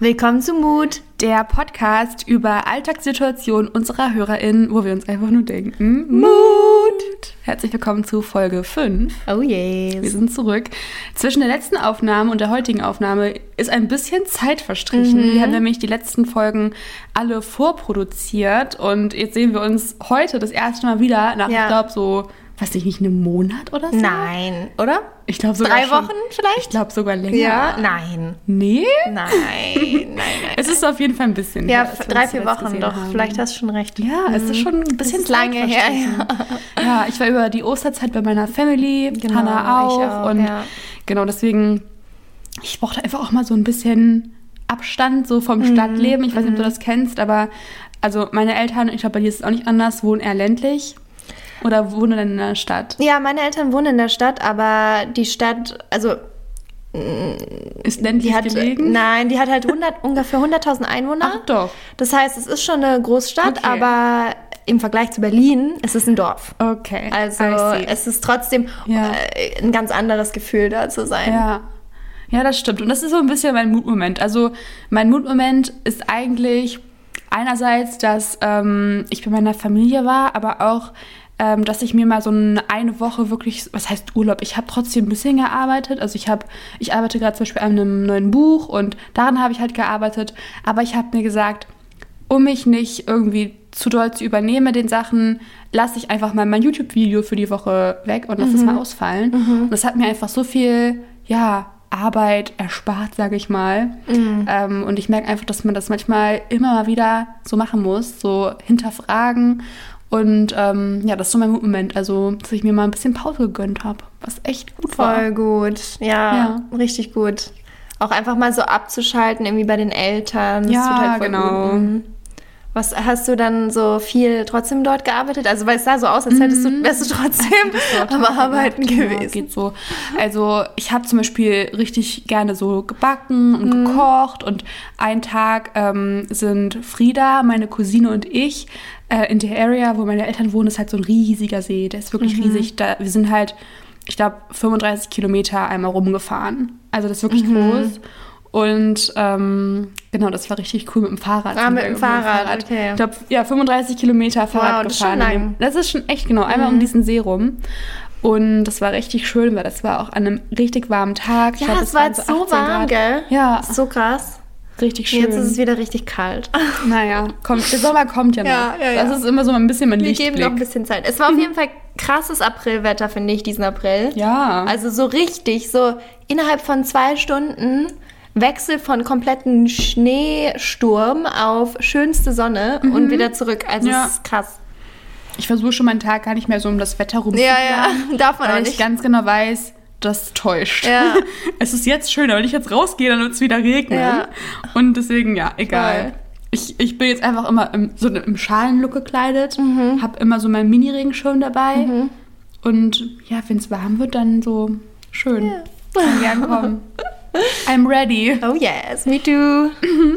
Willkommen zu Mut, der Podcast über Alltagssituationen unserer HörerInnen, wo wir uns einfach nur denken, Mut! Herzlich willkommen zu Folge 5. Oh yes. Wir sind zurück. Zwischen der letzten Aufnahme und der heutigen Aufnahme ist ein bisschen Zeit verstrichen. Mhm. Wir haben nämlich die letzten Folgen alle vorproduziert und jetzt sehen wir uns heute das erste Mal wieder nach, Ja. ich glaube, so, weiß ich nicht, einem Monat oder so? Nein, oder? Ich glaube sogar Drei schon- Wochen vielleicht? Ich glaube sogar länger. Ja, nein. Nee? Nein, nein, nein. Es ist auf jeden Fall ein bisschen Ja, wir drei, vier Wochen doch. haben. Vielleicht hast du schon recht. Ja, es ist schon ein bisschen Mhm. lange her, verstrichen. Ja, ich war über die Osterzeit bei meiner Family, Genau, Hannah auch. ich auch, und ja. genau deswegen, ich brauchte einfach auch mal so ein bisschen Abstand so Mhm, vom Stadtleben. Ich weiß nicht, ob du das kennst, aber also meine Eltern, ich glaube, bei dir ist es auch nicht anders, wohnen eher ländlich oder wohnen dann in der Stadt. Ja, meine Eltern wohnen in der Stadt, aber die Stadt, also Ist ländlich die hat, gelegen? nein, die hat halt 100, ungefähr 100.000 Einwohner. Ach doch. Das heißt, es ist schon eine Großstadt, Okay. aber im Vergleich zu Berlin ist es ein Dorf. Okay. Also es ist trotzdem Ja. äh, ein ganz anderes Gefühl, da zu sein. Ja. Ja, das stimmt. Und das ist so ein bisschen mein Mutmoment. Also mein Mutmoment ist eigentlich einerseits, dass ähm, ich bei meiner Familie war, aber auch, ähm, dass ich mir mal so eine, eine Woche wirklich, was heißt Urlaub? Ich habe trotzdem ein bisschen gearbeitet. Also ich habe, ich arbeite gerade zum Beispiel an einem neuen Buch und daran habe ich halt gearbeitet. Aber ich habe mir gesagt, um mich nicht irgendwie zu doll zu übernehmen den Sachen, lasse ich einfach mal mein YouTube-Video für die Woche weg und lasse es mal ausfallen. Und das hat mir einfach so viel, ja, Arbeit erspart, sage ich mal. Ähm, und ich merke einfach, dass man das manchmal immer mal wieder so machen muss, so hinterfragen. Und ähm, ja, das ist so mein Moment. Also, dass ich mir mal ein bisschen Pause gegönnt habe, was echt gut war. Voll gut. Ja, Ja. richtig gut. Auch einfach mal so abzuschalten, irgendwie bei den Eltern. Das Ja, halt voll genau. Gut. Mhm. Was hast du dann so viel trotzdem dort gearbeitet? Also, weil es sah so aus, als hättest du, wärst du trotzdem am Arbeiten Ja, gewesen. geht so. Also ich habe zum Beispiel richtig gerne so gebacken und Mhm. gekocht und einen Tag ähm, sind Frieda, meine Cousine und ich äh, in der Area, wo meine Eltern wohnen, ist halt so ein riesiger See. Der ist wirklich Mhm. riesig. Da, wir sind halt, ich glaube, 35 Kilometer einmal rumgefahren. Also das ist wirklich Mhm. groß. Und ähm, genau, das war richtig cool mit dem Fahrrad. Ah, mit dem irgendwo Fahrrad, okay. Ich glaube, ja, 35 Kilometer Fahrrad das ist schon gefahren. lang. Mhm. Das ist schon echt genau, einmal um diesen See rum. Und das war richtig schön, weil das war auch an einem richtig warmen Tag. Ja, glaub, es war jetzt so 18 warm, Grad. gell? Ja, So krass. Richtig schön. Jetzt ist es wieder richtig kalt. naja, kommt, der Sommer kommt ja noch. Ja, ja, ja. Das ist immer so ein bisschen mein Wir Lichtblick. geben noch ein bisschen Zeit. Es war auf jeden Fall krasses Aprilwetter, finde ich, diesen April. ja. Also so richtig, so innerhalb von zwei Stunden Wechsel von kompletten Schneesturm auf schönste Sonne und wieder zurück. Also Ja. es ist krass. ich versuche schon meinen Tag gar nicht mehr so um das Wetter rum Ja, ja, darf man auch weil ich nicht. ganz genau weiß, das täuscht. Ja. Es ist jetzt schön, aber wenn ich jetzt rausgehe, dann wird es wieder regnen. Ja. Und deswegen, ja, egal. Voll. Ich, ich bin jetzt einfach immer im, so im Schalenlook gekleidet, Mhm. habe immer so meinen Mini-Regenschirm dabei. Und ja, wenn es warm wird, dann so schön. Kann gern kommen. I'm ready. Oh yes, me too.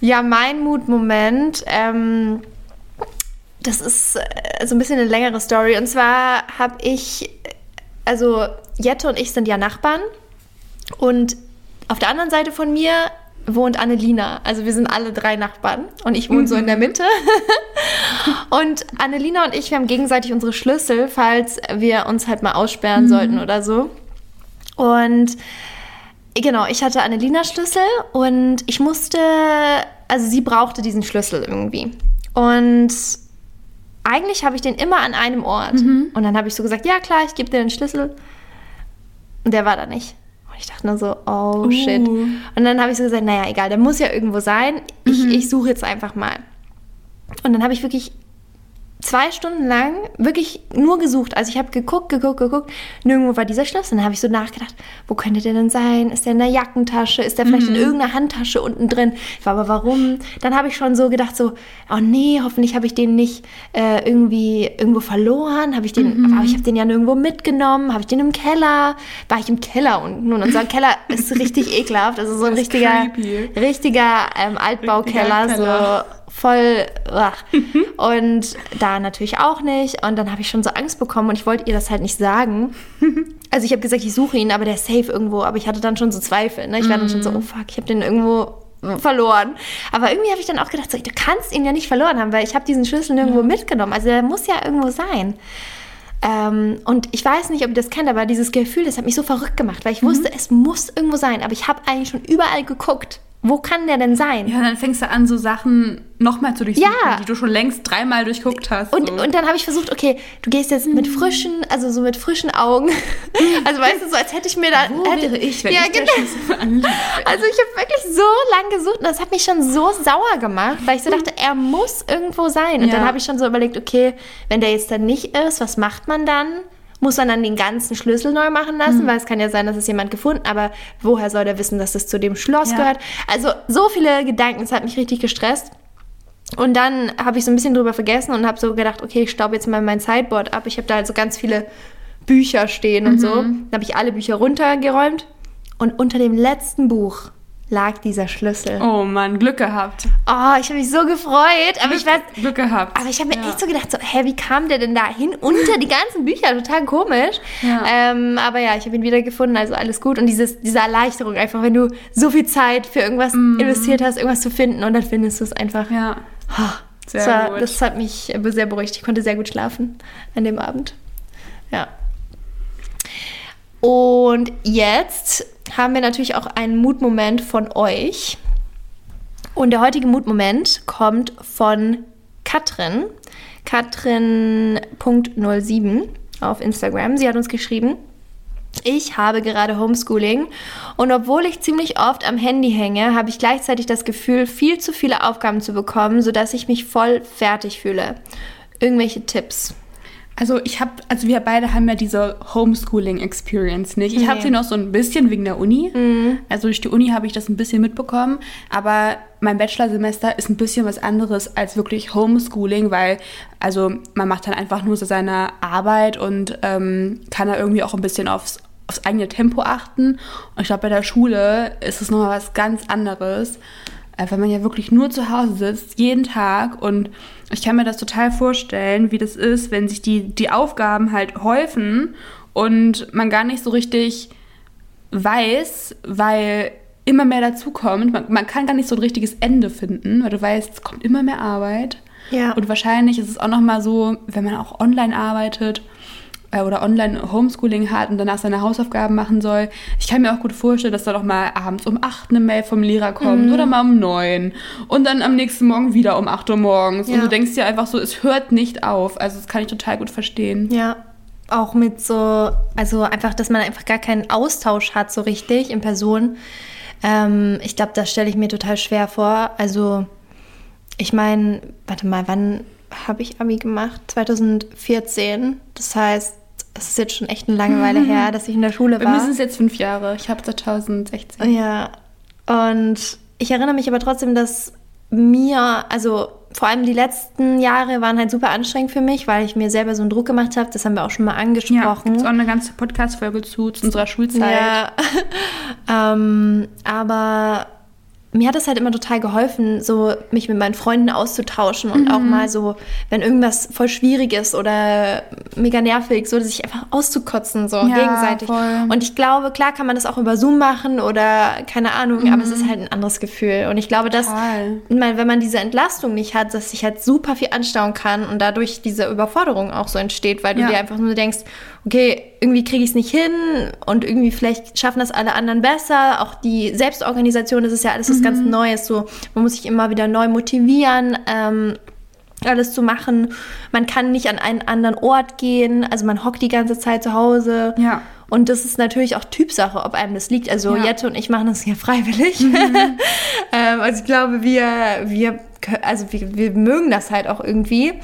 ja, mein Mutmoment, ähm, das ist äh, so ein bisschen eine längere Story. Und zwar habe ich, also Jette und ich sind ja Nachbarn. Und auf der anderen Seite von mir wohnt Annelina. Also wir sind alle drei Nachbarn und ich wohne so in der Mitte. und Annelina und ich, wir haben gegenseitig unsere Schlüssel, falls wir uns halt mal aussperren sollten oder so. Und genau, ich hatte Annelinas Schlüssel und ich musste, also sie brauchte diesen Schlüssel irgendwie. Und eigentlich habe ich den immer an einem Ort. Und dann habe ich so gesagt, ja klar, ich gebe dir den Schlüssel. Und der war da nicht. Und ich dachte nur so, oh shit. Uh. Und dann habe ich so gesagt, naja, egal, der muss ja irgendwo sein. Ich, ich suche jetzt einfach mal. Und dann habe ich wirklich zwei Stunden lang wirklich nur gesucht. Also ich habe geguckt, geguckt, geguckt. Nirgendwo war dieser Schlüssel. Dann habe ich so nachgedacht, wo könnte der denn sein? Ist der in der Jackentasche? Ist der vielleicht in irgendeiner Handtasche unten drin? Ich war aber warum? Dann habe ich schon so gedacht, so, oh nee, hoffentlich habe ich den nicht äh, irgendwie irgendwo verloren. Habe ich den, aber ich habe den ja nirgendwo mitgenommen. Habe ich den im Keller? War ich im Keller unten? Und unser Keller ist richtig ekelhaft. Also so ein richtiger, creepy. richtiger ähm, Altbaukeller, Richtiger so voll. Ach. Und da natürlich auch nicht. Und dann habe ich schon so Angst bekommen und ich wollte ihr das halt nicht sagen. Also ich habe gesagt, ich suche ihn, aber der ist safe irgendwo. Aber ich hatte dann schon so Zweifel. Ne? Ich war dann schon so, oh fuck, ich habe den irgendwo verloren. Aber irgendwie habe ich dann auch gedacht, so, du kannst ihn ja nicht verloren haben, weil ich habe diesen Schlüssel nirgendwo ja. mitgenommen. Also der muss ja irgendwo sein. Ähm, und ich weiß nicht, ob ihr das kennt, aber dieses Gefühl, das hat mich so verrückt gemacht, weil ich mhm. wusste, es muss irgendwo sein. Aber ich habe eigentlich schon überall geguckt. Wo kann der denn sein? Ja, dann fängst du an, so Sachen nochmal zu durchsuchen, ja. die du schon längst dreimal durchguckt hast. Und, so. und dann habe ich versucht, okay, du gehst jetzt mit mhm. frischen, also so mit frischen Augen. Also weißt du, so als hätte ich mir da. Wo hätte, wäre ich, wenn ja, ich genau. Also ich habe wirklich so lange gesucht und das hat mich schon so sauer gemacht, weil ich so dachte, er muss irgendwo sein. Und ja. dann habe ich schon so überlegt, okay, wenn der jetzt dann nicht ist, was macht man dann? Muss man dann den ganzen Schlüssel neu machen lassen, mhm. weil es kann ja sein, dass es jemand gefunden, aber woher soll der wissen, dass es zu dem Schloss ja. gehört? Also so viele Gedanken, es hat mich richtig gestresst. Und dann habe ich so ein bisschen drüber vergessen und habe so gedacht, okay, ich staube jetzt mal mein Sideboard ab. Ich habe da also ganz viele Bücher stehen und mhm. so. Dann habe ich alle Bücher runtergeräumt und unter dem letzten Buch lag dieser Schlüssel. Oh Mann, Glück gehabt. Oh, ich habe mich so gefreut. Aber Glück, ich weiß, Glück gehabt. Aber ich habe mir ja. echt so gedacht, so, hä, wie kam der denn da hin unter die ganzen Bücher? Total komisch. Ja. Ähm, aber ja, ich habe ihn wieder gefunden, also alles gut. Und dieses, diese Erleichterung einfach, wenn du so viel Zeit für irgendwas mm. investiert hast, irgendwas zu finden und dann findest du es einfach. Ja. Oh, sehr das, war, gut. das hat mich sehr beruhigt. Ich konnte sehr gut schlafen an dem Abend. Ja. Und jetzt haben wir natürlich auch einen Mutmoment von euch. Und der heutige Mutmoment kommt von Katrin. Katrin.07 auf Instagram. Sie hat uns geschrieben, ich habe gerade Homeschooling und obwohl ich ziemlich oft am Handy hänge, habe ich gleichzeitig das Gefühl, viel zu viele Aufgaben zu bekommen, sodass ich mich voll fertig fühle. Irgendwelche Tipps? Also ich habe, also wir beide haben ja diese Homeschooling-Experience nicht. Ich nee. habe sie noch so ein bisschen wegen der Uni. Mhm. Also durch die Uni habe ich das ein bisschen mitbekommen. Aber mein Bachelorsemester ist ein bisschen was anderes als wirklich Homeschooling, weil also man macht dann einfach nur so seine Arbeit und ähm, kann da irgendwie auch ein bisschen aufs, aufs eigene Tempo achten. Und ich glaube, bei der Schule ist es nochmal was ganz anderes. Äh, weil man ja wirklich nur zu Hause sitzt, jeden Tag. Und ich kann mir das total vorstellen, wie das ist, wenn sich die, die Aufgaben halt häufen und man gar nicht so richtig weiß, weil immer mehr dazukommt. Man, man kann gar nicht so ein richtiges Ende finden, weil du weißt, es kommt immer mehr Arbeit. Ja. Und wahrscheinlich ist es auch nochmal so, wenn man auch online arbeitet, äh, oder Online-Homeschooling hat und danach seine Hausaufgaben machen soll. Ich kann mir auch gut vorstellen, dass da doch mal abends um 8 eine Mail vom Lehrer kommt mhm. oder mal um 9 und dann am nächsten Morgen wieder um 8 Uhr morgens. Ja. Und du denkst dir einfach so, es hört nicht auf. Also das kann ich total gut verstehen. Ja, auch mit so, also einfach, dass man einfach gar keinen Austausch hat so richtig in Person. Ähm, ich glaube, das stelle ich mir total schwer vor. Also ich meine, warte mal, wann habe ich Abi gemacht? 2014. Das heißt, es ist jetzt schon echt eine Langeweile mhm. her, dass ich in der Schule war. Wir müssen es jetzt fünf Jahre. Ich habe 2016. Ja. Und ich erinnere mich aber trotzdem, dass mir, also vor allem die letzten Jahre waren halt super anstrengend für mich, weil ich mir selber so einen Druck gemacht habe. Das haben wir auch schon mal angesprochen. Ja, gibt auch eine ganze Podcast-Folge zu, zu unserer Schulzeit. Ja. ähm, aber mir hat es halt immer total geholfen, so mich mit meinen Freunden auszutauschen und mhm. auch mal so, wenn irgendwas voll schwierig ist oder mega nervig, so sich einfach auszukotzen, so ja, gegenseitig. Voll. Und ich glaube, klar kann man das auch über Zoom machen oder keine Ahnung, mhm. aber es ist mhm. halt ein anderes Gefühl. Und ich glaube, dass, wenn man diese Entlastung nicht hat, dass sich halt super viel anstauen kann und dadurch diese Überforderung auch so entsteht, weil du ja. dir einfach nur denkst, okay, irgendwie kriege ich es nicht hin und irgendwie vielleicht schaffen das alle anderen besser. Auch die Selbstorganisation, das ist ja alles was mhm. ganz Neues. So, man muss sich immer wieder neu motivieren. Ähm, alles zu machen. Man kann nicht an einen anderen Ort gehen, also man hockt die ganze Zeit zu Hause. Ja. Und das ist natürlich auch Typsache, ob einem das liegt. Also ja. Jette und ich machen das ja freiwillig. Mhm. ähm, also ich glaube, wir, wir, also wir, wir mögen das halt auch irgendwie.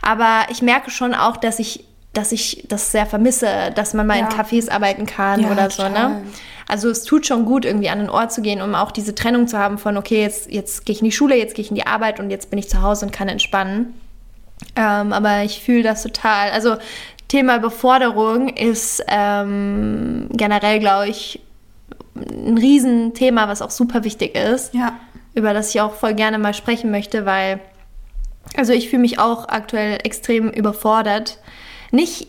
Aber ich merke schon auch, dass ich dass ich das sehr vermisse, dass man mal ja. in Cafés arbeiten kann ja, oder so, ne? Also es tut schon gut, irgendwie an den Ort zu gehen, um auch diese Trennung zu haben von, okay, jetzt, jetzt gehe ich in die Schule, jetzt gehe ich in die Arbeit und jetzt bin ich zu Hause und kann entspannen. Ähm, aber ich fühle das total. Also Thema Beforderung ist ähm, generell, glaube ich, ein Riesenthema, was auch super wichtig ist. Ja. Über das ich auch voll gerne mal sprechen möchte, weil, also ich fühle mich auch aktuell extrem überfordert nicht,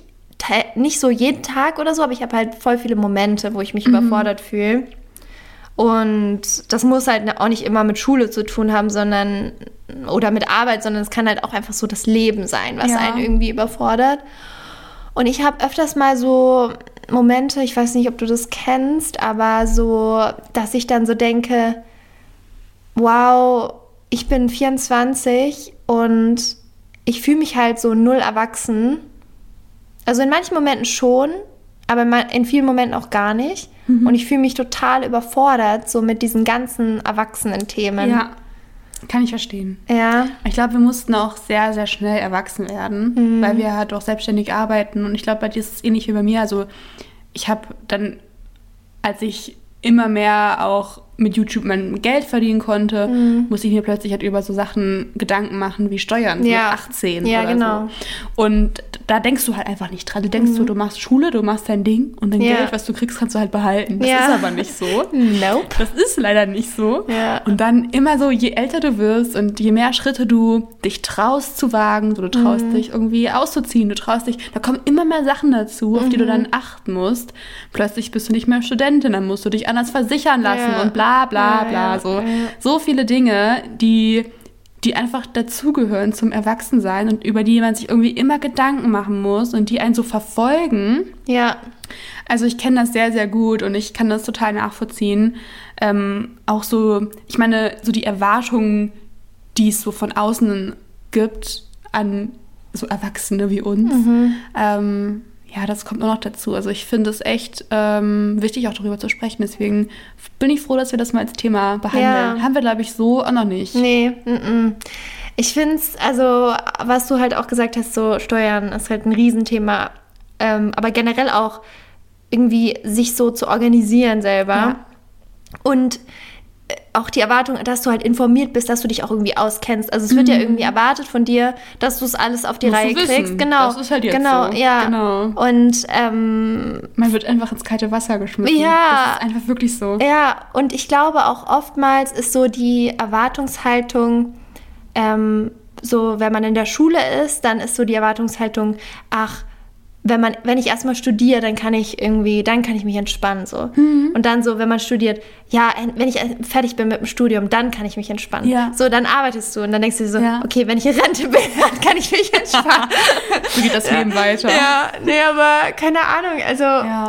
nicht so jeden Tag oder so, aber ich habe halt voll viele Momente, wo ich mich mhm. überfordert fühle. Und das muss halt auch nicht immer mit Schule zu tun haben, sondern oder mit Arbeit, sondern es kann halt auch einfach so das Leben sein, was Ja. einen irgendwie überfordert. Und ich habe öfters mal so Momente, ich weiß nicht, ob du das kennst, aber so, dass ich dann so denke, wow, ich bin 24 und ich fühle mich halt so null erwachsen. Also in manchen Momenten schon, aber in vielen Momenten auch gar nicht. Und ich fühle mich total überfordert, so mit diesen ganzen erwachsenen Themen. Ja, kann ich verstehen. Ja. Ich glaube, wir mussten auch sehr, sehr schnell erwachsen werden, weil wir halt auch selbstständig arbeiten. Und ich glaube, bei dir ist es ähnlich wie bei mir. Also ich habe dann, als ich immer mehr auch mit YouTube mein Geld verdienen konnte, musste ich mir plötzlich halt über so Sachen Gedanken machen wie Steuern so Ja. mit 18 Ja, oder genau. so. Und da denkst du halt einfach nicht dran. Du denkst so, du machst Schule, du machst dein Ding und dein Ja. Geld, was du kriegst, kannst du halt behalten. Das Ja. ist aber nicht so. Nope. Das ist leider nicht so. Ja. Und dann immer so, je älter du wirst und je mehr Schritte du dich traust zu wagen, so du traust Mhm. dich irgendwie auszuziehen, du traust dich, da kommen immer mehr Sachen dazu, auf die Mhm. du dann achten musst. Plötzlich bist du nicht mehr Studentin, dann musst du dich anders versichern lassen und bla bla bla. ja, so. so viele Dinge, die die einfach dazugehören zum Erwachsensein und über die man sich irgendwie immer Gedanken machen muss und die einen so verfolgen. Ja. Also ich kenne das sehr, sehr gut und ich kann das total nachvollziehen. Ähm, auch so, ich meine, so die Erwartungen, die es so von außen gibt an so Erwachsene wie uns. Ähm, ja, das kommt nur noch dazu. Also ich finde es echt ähm, wichtig, auch darüber zu sprechen. Deswegen bin ich froh, dass wir das mal als Thema behandeln. Ja. Haben wir, glaube ich, so auch noch nicht. Nee, mm -mm. ich finde es, also, was du halt auch gesagt hast, so Steuern ist halt ein Riesenthema. Ähm, aber generell auch irgendwie sich so zu organisieren selber. Ja. Und auch die Erwartung, dass du halt informiert bist, dass du dich auch irgendwie auskennst. Also es wird ja irgendwie erwartet von dir, dass du es alles auf die Mhm. Musst Reihe kriegst. Genau. Das ist halt jetzt genau, so. ja. Genau. Und ähm, Man wird einfach ins kalte Wasser geschmissen. Ja. Das ist einfach wirklich so. Ja, und ich glaube auch oftmals ist so die Erwartungshaltung, ähm, so wenn man in der Schule ist, dann ist so die Erwartungshaltung, ach, wenn man, wenn ich erstmal studiere, dann kann ich irgendwie, dann kann ich mich entspannen so. Mhm. Und dann so, wenn man studiert, ja, wenn ich fertig bin mit dem Studium, dann kann ich mich entspannen. Ja. So, dann arbeitest du und dann denkst du dir so, Ja. okay, wenn ich in Rente bin, dann kann ich mich entspannen. So geht das Leben weiter. Ja, nee, aber keine Ahnung. Also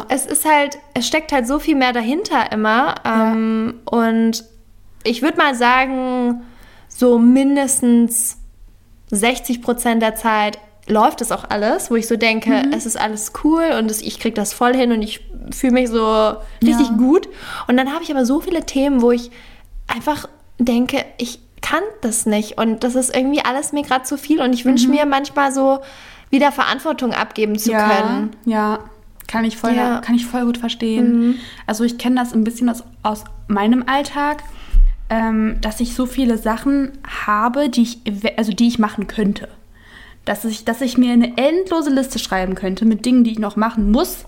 es ist halt, es steckt halt so viel mehr dahinter immer. Ähm, Und ich würde mal sagen, so mindestens 60 Prozent der Zeit läuft es auch alles, wo ich so denke, Mhm. es ist alles cool und es, ich kriege das voll hin und ich fühle mich so richtig Ja. gut. Und dann habe ich aber so viele Themen, wo ich einfach denke, ich kann das nicht und das ist irgendwie alles mir gerade zu viel und ich wünsche mir manchmal so wieder Verantwortung abgeben zu Mhm. ja, können. Ja, kann ich voll, Ja. Mhm. kann ich voll gut verstehen. Also ich kenne das ein bisschen aus, aus meinem Alltag, ähm, dass ich so viele Sachen habe, die ich, also die ich machen könnte. Dass ich, dass ich mir eine endlose Liste schreiben könnte mit Dingen, die ich noch machen muss.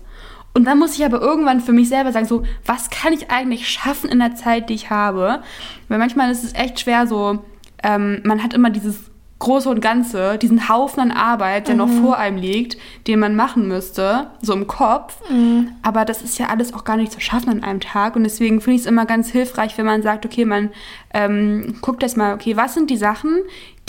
Und dann muss ich aber irgendwann für mich selber sagen, so, was kann ich eigentlich schaffen in der Zeit, die ich habe? Weil manchmal ist es echt schwer, so, ähm, man hat immer dieses Große und Ganze, diesen Haufen an Arbeit, der noch vor einem liegt, den man machen müsste, so im Kopf. Aber das ist ja alles auch gar nicht zu schaffen an einem Tag. Und deswegen finde ich es immer ganz hilfreich, wenn man sagt, okay, man ähm, guckt jetzt mal, okay, was sind die Sachen,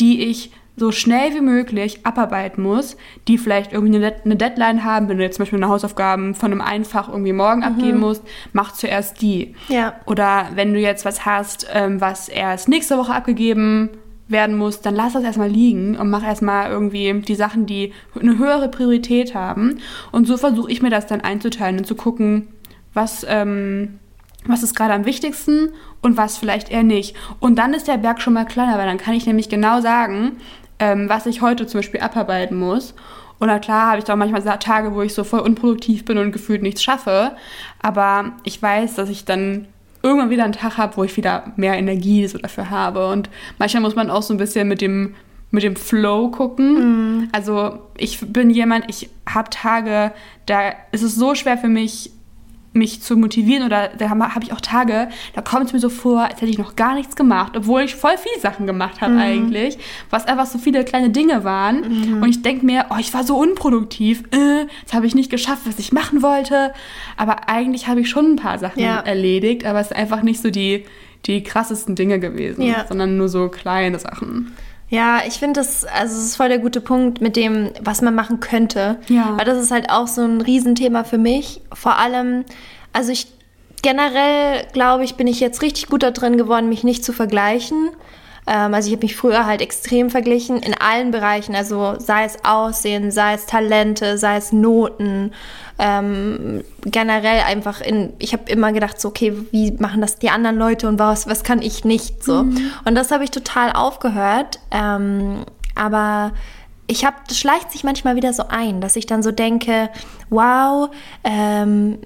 die ich so schnell wie möglich abarbeiten muss, die vielleicht irgendwie eine, Dead- eine Deadline haben, wenn du jetzt zum Beispiel eine Hausaufgaben von einem Einfach irgendwie morgen abgeben musst, mach zuerst die. Ja. Oder wenn du jetzt was hast, ähm, was erst nächste Woche abgegeben werden muss, dann lass das erstmal liegen und mach erstmal irgendwie die Sachen, die eine höhere Priorität haben. Und so versuche ich mir das dann einzuteilen und zu gucken, was, ähm, was ist gerade am wichtigsten und was vielleicht eher nicht. Und dann ist der Berg schon mal kleiner, weil dann kann ich nämlich genau sagen, ähm, was ich heute zum Beispiel abarbeiten muss. Und na klar habe ich doch manchmal Tage, wo ich so voll unproduktiv bin und gefühlt nichts schaffe. Aber ich weiß, dass ich dann irgendwann wieder einen Tag habe, wo ich wieder mehr Energie so dafür habe. Und manchmal muss man auch so ein bisschen mit dem, mit dem Flow gucken. Also ich bin jemand, ich habe Tage, da ist es so schwer für mich, mich zu motivieren oder da habe hab ich auch Tage, da kommt es mir so vor, als hätte ich noch gar nichts gemacht, obwohl ich voll viele Sachen gemacht habe Mhm. eigentlich, was einfach so viele kleine Dinge waren Mhm. und ich denke mir, oh, ich war so unproduktiv, äh, jetzt habe ich nicht geschafft, was ich machen wollte, aber eigentlich habe ich schon ein paar Sachen Ja. erledigt, aber es sind einfach nicht so die, die krassesten Dinge gewesen, Ja. sondern nur so kleine Sachen. Ja, ich finde das, also es ist voll der gute Punkt mit dem, was man machen könnte. Ja. Weil das ist halt auch so ein Riesenthema für mich. Vor allem, also ich generell glaube ich, bin ich jetzt richtig gut da drin geworden, mich nicht zu vergleichen. Ähm, also ich habe mich früher halt extrem verglichen in allen Bereichen, also sei es Aussehen, sei es Talente, sei es Noten, ähm, generell einfach in, ich habe immer gedacht, so, okay, wie machen das die anderen Leute und was, was kann ich nicht so. Und das habe ich total aufgehört. Ähm, aber ich habe, das schleicht sich manchmal wieder so ein, dass ich dann so denke, wow, ähm,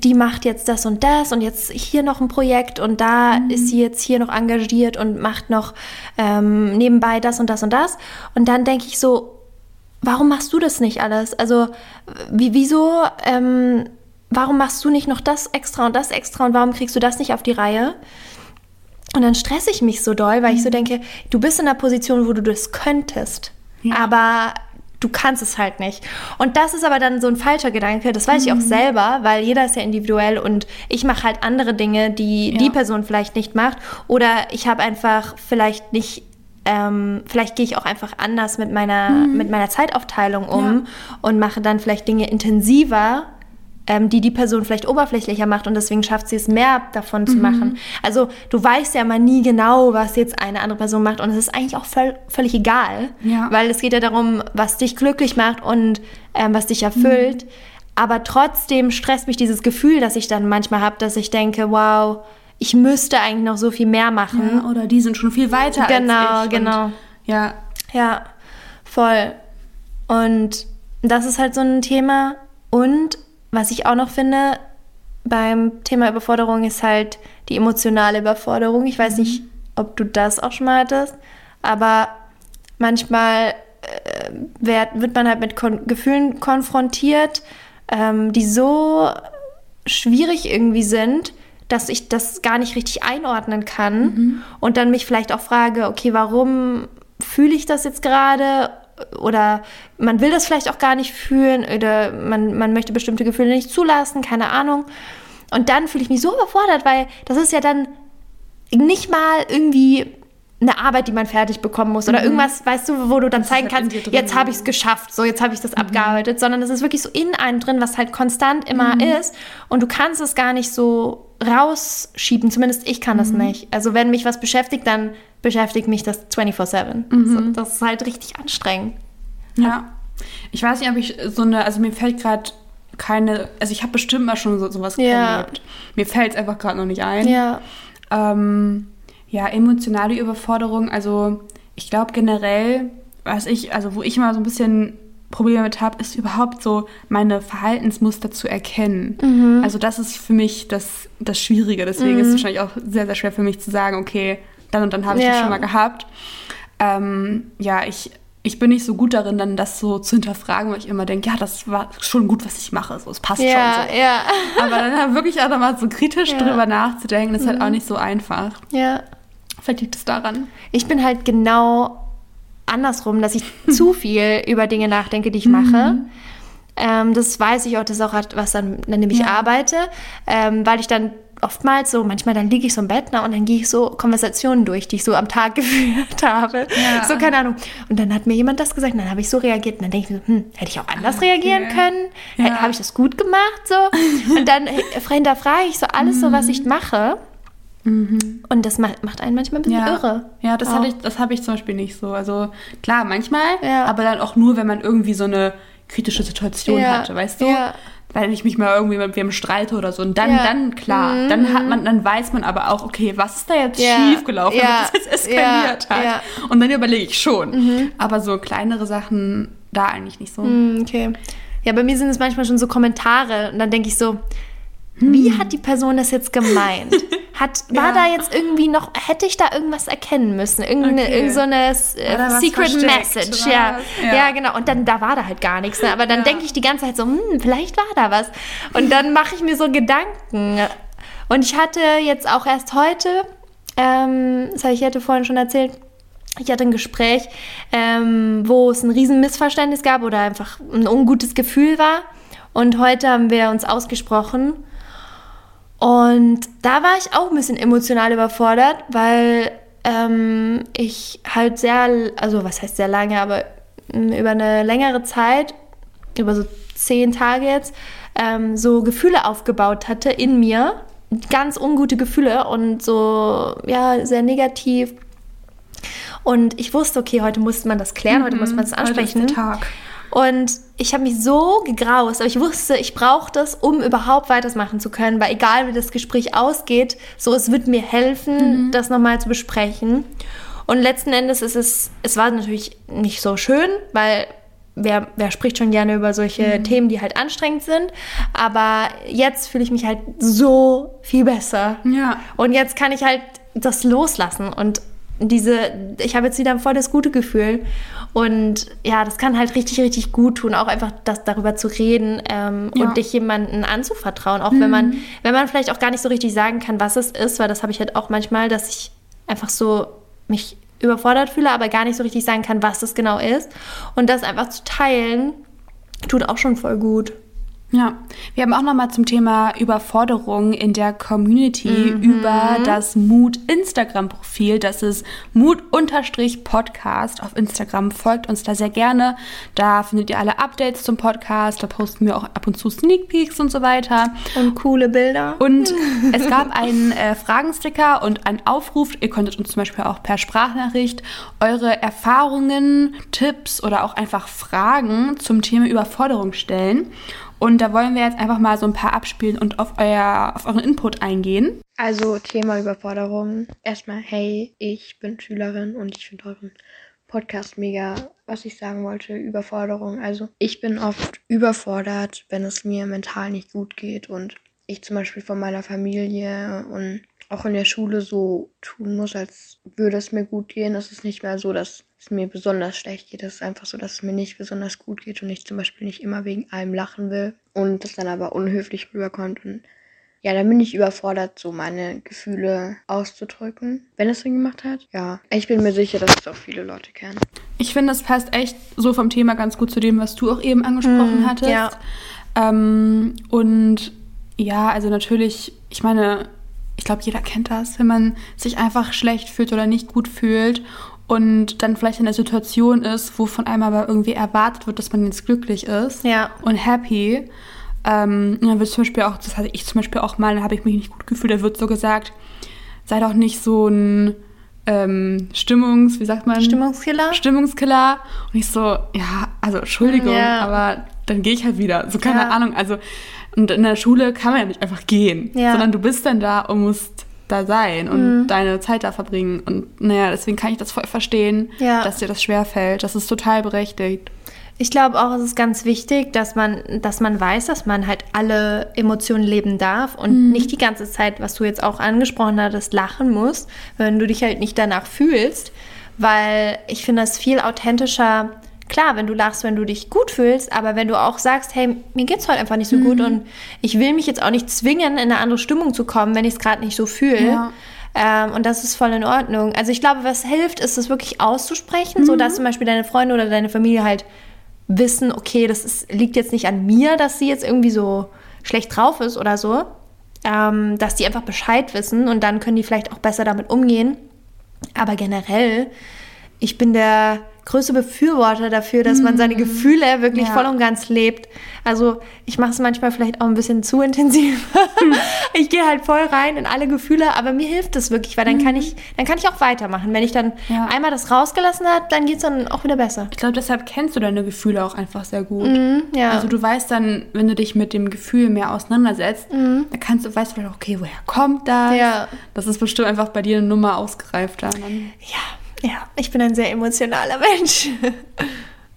die macht jetzt das und das und jetzt hier noch ein Projekt und da ist sie jetzt hier noch engagiert und macht noch ähm, nebenbei das und das und das. Und dann denke ich so, warum machst du das nicht alles? Also, wie, wieso, ähm, warum machst du nicht noch das extra und das extra und warum kriegst du das nicht auf die Reihe? Und dann stresse ich mich so doll, weil ich so denke, du bist in einer Position, wo du das könntest, Ja. aber du kannst es halt nicht. Und das ist aber dann so ein falscher Gedanke, das weiß ich auch selber, weil jeder ist ja individuell und ich mache halt andere Dinge, die Ja. die Person vielleicht nicht macht. Oder ich habe einfach vielleicht nicht, ähm, vielleicht gehe ich auch einfach anders mit meiner, mit meiner Zeitaufteilung um Ja. und mache dann vielleicht Dinge intensiver, ähm, die die Person vielleicht oberflächlicher macht und deswegen schafft sie es mehr davon Mhm. zu machen. Also du weißt ja mal nie genau, was jetzt eine andere Person macht und es ist eigentlich auch voll, völlig egal, Ja. weil es geht ja darum, was dich glücklich macht und ähm, was dich erfüllt. Mhm. Aber trotzdem stresst mich dieses Gefühl, das ich dann manchmal habe, dass ich denke, wow, ich müsste eigentlich noch so viel mehr machen. Ja, oder die sind schon viel weiter Genau, als ich. genau. Und, ja, Ja, voll. Und das ist halt so ein Thema. Und was ich auch noch finde beim Thema Überforderung ist halt die emotionale Überforderung. Ich weiß nicht, ob du das auch schon mal hattest, aber manchmal äh, wird, wird man halt mit Kon Gefühlen konfrontiert, ähm, die so schwierig irgendwie sind, dass ich das gar nicht richtig einordnen kann und dann mich vielleicht auch frage, okay, warum fühle ich das jetzt gerade? Oder man will das vielleicht auch gar nicht fühlen oder man, man möchte bestimmte Gefühle nicht zulassen, keine Ahnung. Und dann fühle ich mich so überfordert, weil das ist ja dann nicht mal irgendwie eine Arbeit, die man fertig bekommen muss oder irgendwas, weißt du, wo du dann zeigen halt kannst, jetzt habe ich es geschafft, so jetzt habe ich das abgearbeitet, sondern das ist wirklich so in einem drin, was halt konstant immer ist und du kannst es gar nicht so rausschieben, zumindest ich kann das nicht. Also wenn mich was beschäftigt, dann beschäftigt mich das 24/7. So, das ist halt richtig anstrengend. ja. Ich weiß nicht, ob ich so eine, also mir fällt gerade keine, also ich habe bestimmt mal schon so, sowas Ja. erlebt. Mir fällt es einfach gerade noch nicht ein. Ja. Ähm, ja, emotionale Überforderung, also ich glaube generell, was ich, also wo ich immer so ein bisschen Probleme mit habe, ist überhaupt so meine Verhaltensmuster zu erkennen. Also das ist für mich das, das Schwierige. Deswegen ist es wahrscheinlich auch sehr, sehr schwer für mich zu sagen, okay, dann und dann habe ich das Ja. schon mal gehabt. Ähm, ja, ich, ich bin nicht so gut darin, dann das so zu hinterfragen, weil ich immer denke, ja, das war schon gut, was ich mache. So, es passt Ja, schon so. ja. Aber dann wirklich auch nochmal so kritisch Ja. drüber nachzudenken, ist halt auch nicht so einfach. Ja. Vielleicht liegt es daran. Ich bin halt genau andersrum, dass ich zu viel über Dinge nachdenke, die ich mache. Ähm, das weiß ich auch, das ist auch was dann, an dem ich Ja. arbeite, ähm, weil ich dann oftmals so, manchmal dann liege ich so im Bett ne, und dann gehe ich so Konversationen durch, die ich so am Tag geführt habe. Ja. So, keine Ahnung. Und dann hat mir jemand das gesagt und dann habe ich so reagiert und dann denke ich so, hm, hätte ich auch anders reagieren Okay. können? Ja. Habe ich das gut gemacht? So? Und dann äh, hinterfrage ich so alles so, was ich mache. Und das macht, macht einen manchmal ein bisschen Ja, irre. ja das Auch. habe ich, das zum Beispiel nicht so. Also klar, manchmal, Ja. aber dann auch nur, wenn man irgendwie so eine kritische Situation Ja, hatte, weißt du? ja. Wenn ich mich mal irgendwie mit wem streite oder so. Und dann, dann klar, dann hat man, dann weiß man aber auch, okay, was ist da jetzt Ja, schief gelaufen, ja, dass es eskaliert hat. Und dann überlege ich schon. Aber so kleinere Sachen da eigentlich nicht so. Hm, Okay. Ja, bei mir sind es manchmal schon so Kommentare und dann denke ich so, wie Hm. hat die Person das jetzt gemeint? hat, war Ja. da jetzt irgendwie noch, hätte ich da irgendwas erkennen müssen? Irgendeine, Okay. irgend so eine äh, Secret Message, ja. ja. Ja. genau. Und dann, da war da halt gar nichts. Ne? Aber dann Ja. denke ich die ganze Zeit so, hm, vielleicht war da was. Und dann mache ich mir so Gedanken. Und ich hatte jetzt auch erst heute, ähm, das habe ich hatte vorhin schon erzählt, ich hatte ein Gespräch, ähm, wo es ein riesen Missverständnis gab oder einfach ein ungutes Gefühl war. Und heute haben wir uns ausgesprochen. Und da war ich auch ein bisschen emotional überfordert, weil ähm, ich halt sehr, also was heißt sehr lange, aber ähm, über eine längere Zeit, über so zehn Tage jetzt, ähm, so Gefühle aufgebaut hatte in mir. Ganz ungute Gefühle und so, ja, sehr negativ. Und ich wusste, okay, heute muss man das klären, heute muss man das Mhm. Heute ist ansprechen. der Tag. Und ich habe mich so gegraust, aber ich wusste, ich brauche das, um überhaupt weitermachen zu können, weil egal wie das Gespräch ausgeht, so es wird mir helfen, das nochmal zu besprechen. Und letzten Endes ist es, es war natürlich nicht so schön, weil wer, wer spricht schon gerne über solche Themen, die halt anstrengend sind. Aber jetzt fühle ich mich halt so viel besser. Ja. Und jetzt kann ich halt das loslassen und diese, ich habe jetzt wieder ein volles gute Gefühl. Und ja, das kann halt richtig, richtig gut tun, auch einfach das darüber zu reden ähm, Ja. und dich jemanden anzuvertrauen, auch wenn man, wenn man vielleicht auch gar nicht so richtig sagen kann, was es ist, weil das habe ich halt auch manchmal, dass ich einfach so mich überfordert fühle, aber gar nicht so richtig sagen kann, was das genau ist. Und das einfach zu teilen, tut auch schon voll gut. Ja, wir haben auch nochmal zum Thema Überforderung in der Community Mhm. über das Mut Instagram-Profil. Das ist Mut-Podcast auf Instagram. Folgt uns da sehr gerne. Da findet ihr alle Updates zum Podcast. Da posten wir auch ab und zu Sneak Peeks und so weiter. Und coole Bilder. Und es gab einen äh, Fragensticker und einen Aufruf. Ihr konntet uns zum Beispiel auch per Sprachnachricht eure Erfahrungen, Tipps oder auch einfach Fragen zum Thema Überforderung stellen. Und da wollen wir jetzt einfach mal so ein paar abspielen und auf, euer, auf euren Input eingehen. Also Thema Überforderung. Erstmal, hey, ich bin Schülerin und ich finde euren Podcast mega, was ich sagen wollte, Überforderung. Also ich bin oft überfordert, wenn es mir mental nicht gut geht und ich zum Beispiel von meiner Familie und auch in der Schule so tun muss, als würde es mir gut gehen. Es ist nicht mehr so, dass es mir besonders schlecht geht. Es ist einfach so, dass es mir nicht besonders gut geht und ich zum Beispiel nicht immer wegen allem lachen will und das dann aber unhöflich rüberkommt und ja, dann bin ich überfordert, so meine Gefühle auszudrücken. Wenn es Sinn gemacht hat, ja. Ich bin mir sicher, dass es auch viele Leute kennen. Ich finde, das passt echt so vom Thema ganz gut zu dem, was du auch eben angesprochen Mm, hattest. ja. Ähm, und ja, also natürlich, ich meine, ich glaube, jeder kennt das, wenn man sich einfach schlecht fühlt oder nicht gut fühlt und dann vielleicht in einer Situation ist, wo von einem aber irgendwie erwartet wird, dass man jetzt glücklich ist Ja. und happy. Ähm, und dann wird zum Beispiel auch, das hatte ich zum Beispiel auch mal, da habe ich mich nicht gut gefühlt, da wird so gesagt, sei doch nicht so ein ähm, Stimmungs, wie sagt man? Stimmungskiller? Stimmungskiller. Und ich so, ja, also Entschuldigung, Ja. aber dann gehe ich halt wieder. So, keine Ja. Ahnung. Also, und in der Schule kann man ja nicht einfach gehen, Ja. sondern du bist dann da und musst da sein und deine Zeit da verbringen. Und naja, deswegen kann ich das voll verstehen, Ja. dass dir das schwerfällt. Das ist total berechtigt. Ich glaube auch, es ist ganz wichtig, dass man, dass man weiß, dass man halt alle Emotionen leben darf und nicht die ganze Zeit, was du jetzt auch angesprochen hattest, lachen muss, wenn du dich halt nicht danach fühlst. Weil ich finde das viel authentischer. Klar, wenn du lachst, wenn du dich gut fühlst, aber wenn du auch sagst, hey, mir geht's heute einfach nicht so gut und ich will mich jetzt auch nicht zwingen, in eine andere Stimmung zu kommen, wenn ich es gerade nicht so fühle. Ja. Ähm, und das ist voll in Ordnung. Also ich glaube, was hilft, ist es wirklich auszusprechen, so dass zum Beispiel deine Freunde oder deine Familie halt wissen, okay, das ist, liegt jetzt nicht an mir, dass sie jetzt irgendwie so schlecht drauf ist oder so. Ähm, dass die einfach Bescheid wissen und dann können die vielleicht auch besser damit umgehen. Aber generell, ich bin der größte Befürworter dafür, dass man seine Gefühle wirklich Ja. voll und ganz lebt. Also ich mache es manchmal vielleicht auch ein bisschen zu intensiv. ich gehe halt voll rein in alle Gefühle, aber mir hilft das wirklich, weil dann kann ich, dann kann ich auch weitermachen. Wenn ich dann Ja. einmal das rausgelassen habe, dann geht es dann auch wieder besser. Ich glaube, deshalb kennst du deine Gefühle auch einfach sehr gut. Mhm, ja. Also du weißt dann, wenn du dich mit dem Gefühl mehr auseinandersetzt, dann kannst du, weißt du vielleicht, okay, woher kommt das? Mhm. Das ist bestimmt einfach bei dir eine Nummer ausgereifter. Ja, ja, ich bin ein sehr emotionaler Mensch.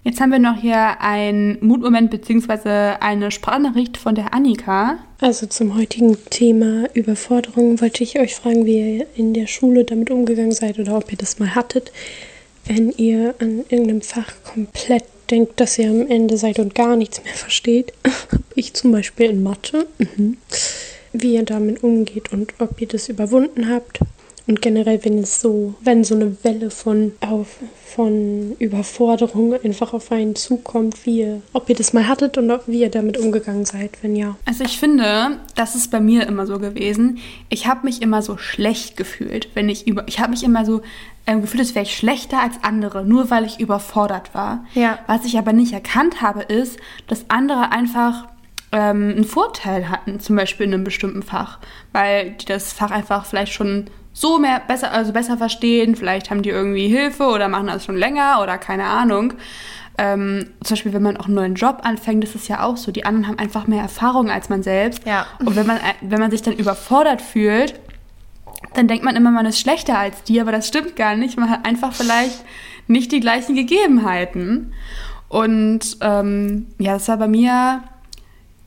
Jetzt haben wir noch hier einen Mutmoment bzw. eine Sprachnachricht von der Annika. Also zum heutigen Thema Überforderung wollte ich euch fragen, wie ihr in der Schule damit umgegangen seid oder ob ihr das mal hattet, wenn ihr an irgendeinem Fach komplett denkt, dass ihr am Ende seid und gar nichts mehr versteht. ich zum Beispiel in Mathe. Mhm. Wie ihr damit umgeht und ob ihr das überwunden habt und generell, wenn es so, wenn so eine Welle von, auf, von Überforderung einfach auf einen zukommt, wie ihr, ob ihr das mal hattet und ob, wie ihr damit umgegangen seid, wenn ja. Also ich finde, das ist bei mir immer so gewesen. Ich habe mich immer so schlecht gefühlt, wenn ich über, ich habe mich immer so ähm, gefühlt, als wäre ich schlechter als andere, nur weil ich überfordert war. Ja. Was ich aber nicht erkannt habe, ist, dass andere einfach ähm, einen Vorteil hatten, zum Beispiel in einem bestimmten Fach, weil die das Fach einfach vielleicht schon so mehr besser, also besser verstehen. Vielleicht haben die irgendwie Hilfe oder machen das schon länger oder keine Ahnung. Ähm, zum Beispiel, wenn man auch einen neuen Job anfängt, ist es ja auch so. Die anderen haben einfach mehr Erfahrung als man selbst. Ja. Und wenn man, wenn man sich dann überfordert fühlt, dann denkt man immer, man ist schlechter als die, aber das stimmt gar nicht. Man hat einfach vielleicht nicht die gleichen Gegebenheiten. Und ähm, ja, das war bei mir,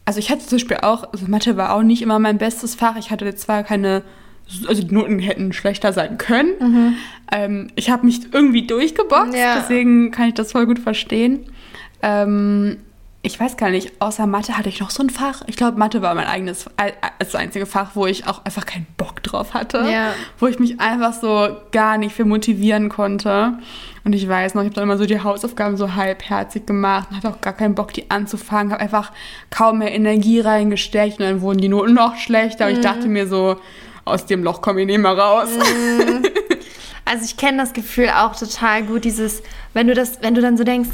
also ich hatte zum Beispiel auch, also Mathe war auch nicht immer mein bestes Fach. Ich hatte zwar keine also die Noten hätten schlechter sein können. Mhm. Ähm, ich habe mich irgendwie durchgeboxt, ja. deswegen kann ich das voll gut verstehen. Ähm, ich weiß gar nicht, außer Mathe hatte ich noch so ein Fach. Ich glaube, Mathe war mein eigenes, das einzige Fach, wo ich auch einfach keinen Bock drauf hatte. Ja. Wo ich mich einfach so gar nicht für motivieren konnte. Und ich weiß noch, ich habe dann immer so die Hausaufgaben so halbherzig gemacht und hatte auch gar keinen Bock, die anzufangen. Habe einfach kaum mehr Energie reingesteckt und dann wurden die Noten noch schlechter. Und mhm. ich dachte mir so, aus dem Loch komme ich nicht mehr raus. Mhm. Also ich kenne das Gefühl auch total gut, dieses, wenn du das, wenn du dann so denkst,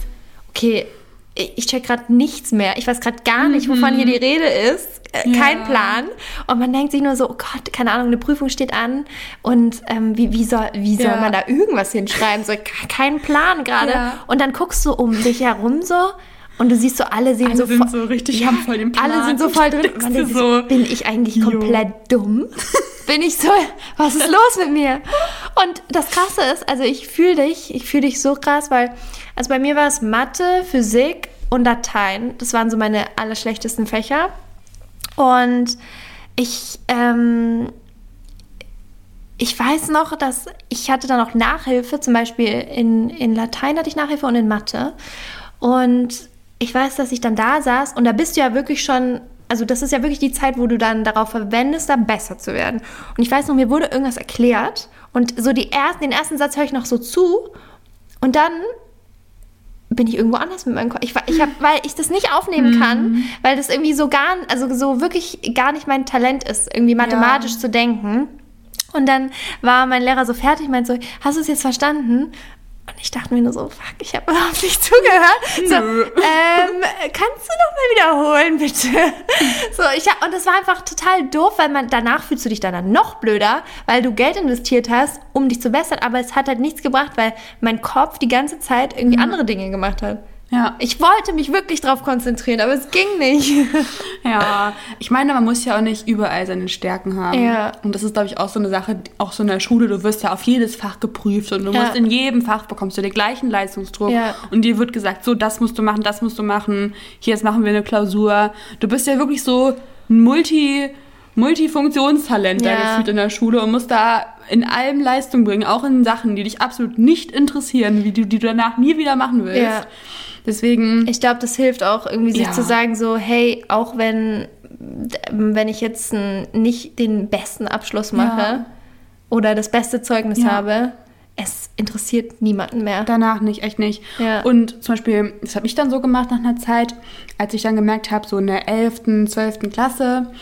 okay, ich check gerade nichts mehr, ich weiß gerade gar nicht, wovon hier die mhm. Rede ist, äh, ja. kein Plan. Und man denkt sich nur so, oh Gott, keine Ahnung, eine Prüfung steht an und ähm, wie, wie, soll, wie soll ja. man da irgendwas hinschreiben? So, kein Plan gerade. Ja. Und dann guckst du um dich herum so und du siehst so, alle sehen alle so, sind so richtig, ja, haben voll den Plan. Alle sind so voll drin. Man denkt so, bin ich eigentlich jo. komplett dumm? bin ich so, was ist los mit mir? Und das Krasse ist, also ich fühle dich, ich fühle dich so krass, weil, also bei mir war es Mathe, Physik und Latein. Das waren so meine allerschlechtesten Fächer. Und ich, ähm, ich weiß noch, dass ich hatte dann auch Nachhilfe, zum Beispiel in, in Latein hatte ich Nachhilfe und in Mathe. Und ich weiß, dass ich dann da saß und da bist du ja wirklich schon, also das ist ja wirklich die Zeit, wo du dann darauf verwendest, da besser zu werden. Und ich weiß noch, mir wurde irgendwas erklärt und so die ersten, den ersten Satz höre ich noch so zu und dann bin ich irgendwo anders mit meinem Kopf. Ich, ich hab, weil ich das nicht aufnehmen mhm. kann, weil das irgendwie so gar, also so wirklich gar nicht mein Talent ist, irgendwie mathematisch ja. zu denken. Und dann war mein Lehrer so fertig, meint so, hast du es jetzt verstanden? Und ich dachte mir nur so, fuck, ich habe überhaupt nicht zugehört. So, ähm, kannst du noch mal wiederholen, bitte? So, ich und das war einfach total doof, weil man danach fühlst du dich dann noch blöder, weil du Geld investiert hast, um dich zu bessern, aber es hat halt nichts gebracht, weil mein Kopf die ganze Zeit irgendwie mhm. andere Dinge gemacht hat. Ja. Ich wollte mich wirklich darauf konzentrieren, aber es ging nicht. Ja, ich meine, man muss ja auch nicht überall seine Stärken haben. Ja. Und das ist, glaube ich, auch so eine Sache, auch so in der Schule, du wirst ja auf jedes Fach geprüft und du ja. musst in jedem Fach bekommst du den gleichen Leistungsdruck. Ja. Und dir wird gesagt, so, das musst du machen, das musst du machen, hier jetzt machen wir eine Klausur. Du bist ja wirklich so ein Multi- Multifunktionstalent ja. da gefühlt in der Schule und musst da in allem Leistung bringen, auch in Sachen, die dich absolut nicht interessieren, wie die, die du danach nie wieder machen willst. Ja. Deswegen. Ich glaube, das hilft auch irgendwie, sich ja. zu sagen, so, hey, auch wenn, wenn ich jetzt nicht den besten Abschluss mache ja. oder das beste Zeugnis ja. habe, es interessiert niemanden mehr. Danach nicht, echt nicht. Ja. Und zum Beispiel, das habe ich dann so gemacht nach einer Zeit, als ich dann gemerkt habe, so in der 11., 12. Klasse,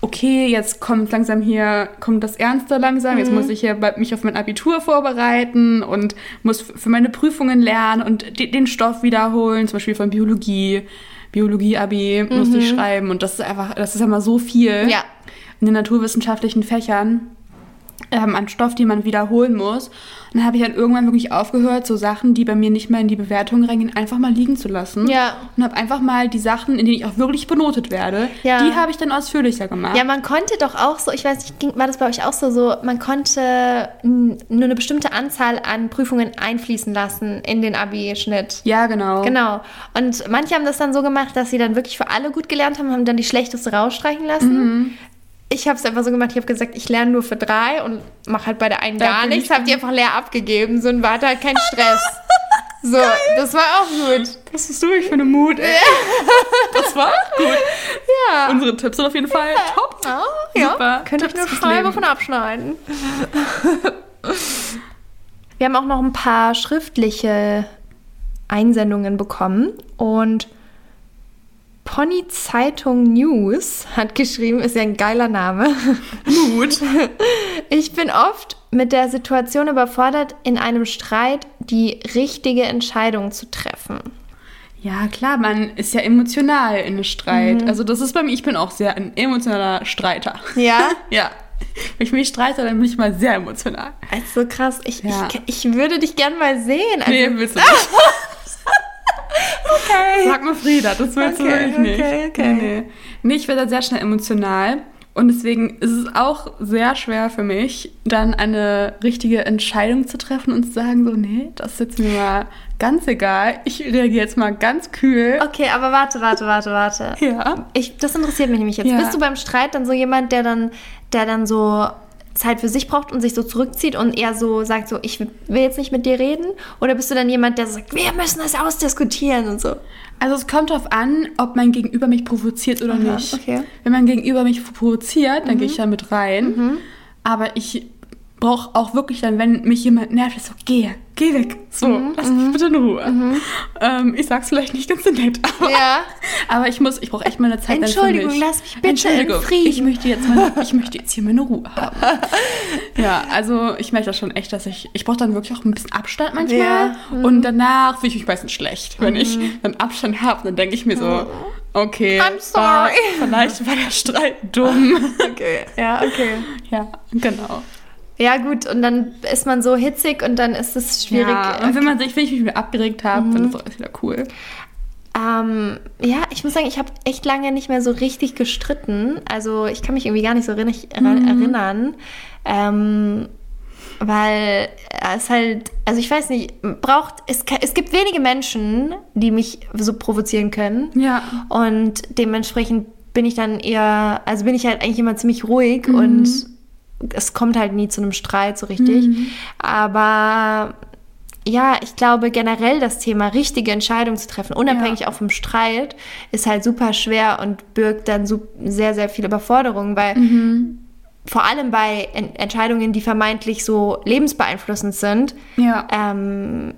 okay, jetzt kommt langsam hier, kommt das Ernste langsam, mhm. jetzt muss ich hier mich auf mein Abitur vorbereiten und muss für meine Prüfungen lernen und den Stoff wiederholen, zum Beispiel von Biologie. Biologie-Abi mhm. musste ich schreiben und das ist einfach, das ist immer so viel ja. in den naturwissenschaftlichen Fächern. Ähm, an Stoff, die man wiederholen muss. Und dann habe ich dann irgendwann wirklich aufgehört, so Sachen, die bei mir nicht mehr in die Bewertung reingehen, einfach mal liegen zu lassen. Ja. Und habe einfach mal die Sachen, in denen ich auch wirklich benotet werde, Ja. die habe ich dann ausführlicher gemacht. Ja, man konnte doch auch so, ich weiß nicht, ging, war das bei euch auch so, so, man konnte nur eine bestimmte Anzahl an Prüfungen einfließen lassen in den Abi-Schnitt. Ja, genau. Genau. Und manche haben das dann so gemacht, dass sie dann wirklich für alle gut gelernt haben, haben dann die schlechteste rausstreichen lassen. Ich habe es einfach so gemacht, ich habe gesagt, ich lerne nur für drei und mache halt bei der einen Da gar nichts, ich habe die einfach leer abgegeben. So und war halt kein Stress. so, das war auch gut. Was bist du für eine Mut, ey? Das war gut. Ja. Unsere Tipps sind auf jeden Fall top. Ah, ja, Super. könnte ich Tipps eine fürs Scheibe von abschneiden. Wir haben auch noch ein paar schriftliche Einsendungen bekommen und Pony Zeitung News hat geschrieben, ist ja ein geiler Name. Mut. Ich bin oft mit der Situation überfordert, in einem Streit die richtige Entscheidung zu treffen. Ja, klar, man ist ja emotional in einem Streit. Mhm. Also das ist bei mir, ich bin auch sehr ein emotionaler Streiter. Ja? Ja. Wenn ich mich streite, dann bin ich mal sehr emotional. Also krass, ich, Ja. ich, ich würde dich gern mal sehen. Also, Nee, willst du nicht. Okay. Sag mal Frieda, das willst du Okay, wirklich nicht. okay, okay. Nee, nee. nee, ich werde sehr schnell emotional. Und deswegen ist es auch sehr schwer für mich, dann eine richtige Entscheidung zu treffen und zu sagen, so, nee, das ist jetzt mir mal ganz egal. Ich reagiere jetzt mal ganz kühl. Okay, aber warte, warte, warte, warte. Ja. Ich, das interessiert mich nämlich jetzt. Ja. Bist du beim Streit dann so jemand, der dann, der dann so Zeit für sich braucht und sich so zurückzieht und eher so sagt, so, ich will jetzt nicht mit dir reden? Oder bist du dann jemand, der sagt, wir müssen das ausdiskutieren und so? Also es kommt darauf an, ob mein Gegenüber mich provoziert oder Aha, nicht. okay. Wenn mein Gegenüber mich provoziert, dann gehe ich da mit rein. Aber ich brauche auch wirklich dann, wenn mich jemand nervt, so, geh, geh weg. So, lass mich bitte in Ruhe. Ähm, ich sag's vielleicht nicht ganz so nett, aber, Ja. aber ich muss, ich brauche echt meine Zeit Entschuldigung, mich. lass mich bitte Entschuldigung, in Frieden. Ich möchte, jetzt meine, ich möchte jetzt hier meine Ruhe haben. ja, also ich merke das schon echt, dass ich, ich brauche dann wirklich auch ein bisschen Abstand manchmal. Ja. Und danach fühle ich mich meistens schlecht, wenn ich dann Abstand habe. Dann denke ich mir so, okay, I'm sorry. War, vielleicht war der Streit dumm. Okay. Ja, okay. ja, genau. Ja, gut, und dann ist man so hitzig und dann ist es schwierig. Ja, und wenn man sich, wenn ich mich wieder abgeregt habe, dann ist auch alles wieder cool. Ähm, ja, ich muss sagen, ich habe echt lange nicht mehr so richtig gestritten. Also ich kann mich irgendwie gar nicht so Mhm. erinnern. Ähm, weil es halt, also ich weiß nicht, braucht, es, es gibt wenige Menschen, die mich so provozieren können. Ja. Und dementsprechend bin ich dann eher, also bin ich halt eigentlich immer ziemlich ruhig Mhm. und es kommt halt nie zu einem Streit so richtig. Mhm. Aber ja, ich glaube generell das Thema richtige Entscheidungen zu treffen, unabhängig auch vom Streit, ist halt super schwer und birgt dann so sehr, sehr viel Überforderung, weil Mhm. vor allem bei En Entscheidungen, die vermeintlich so lebensbeeinflussend sind, Ja. ähm,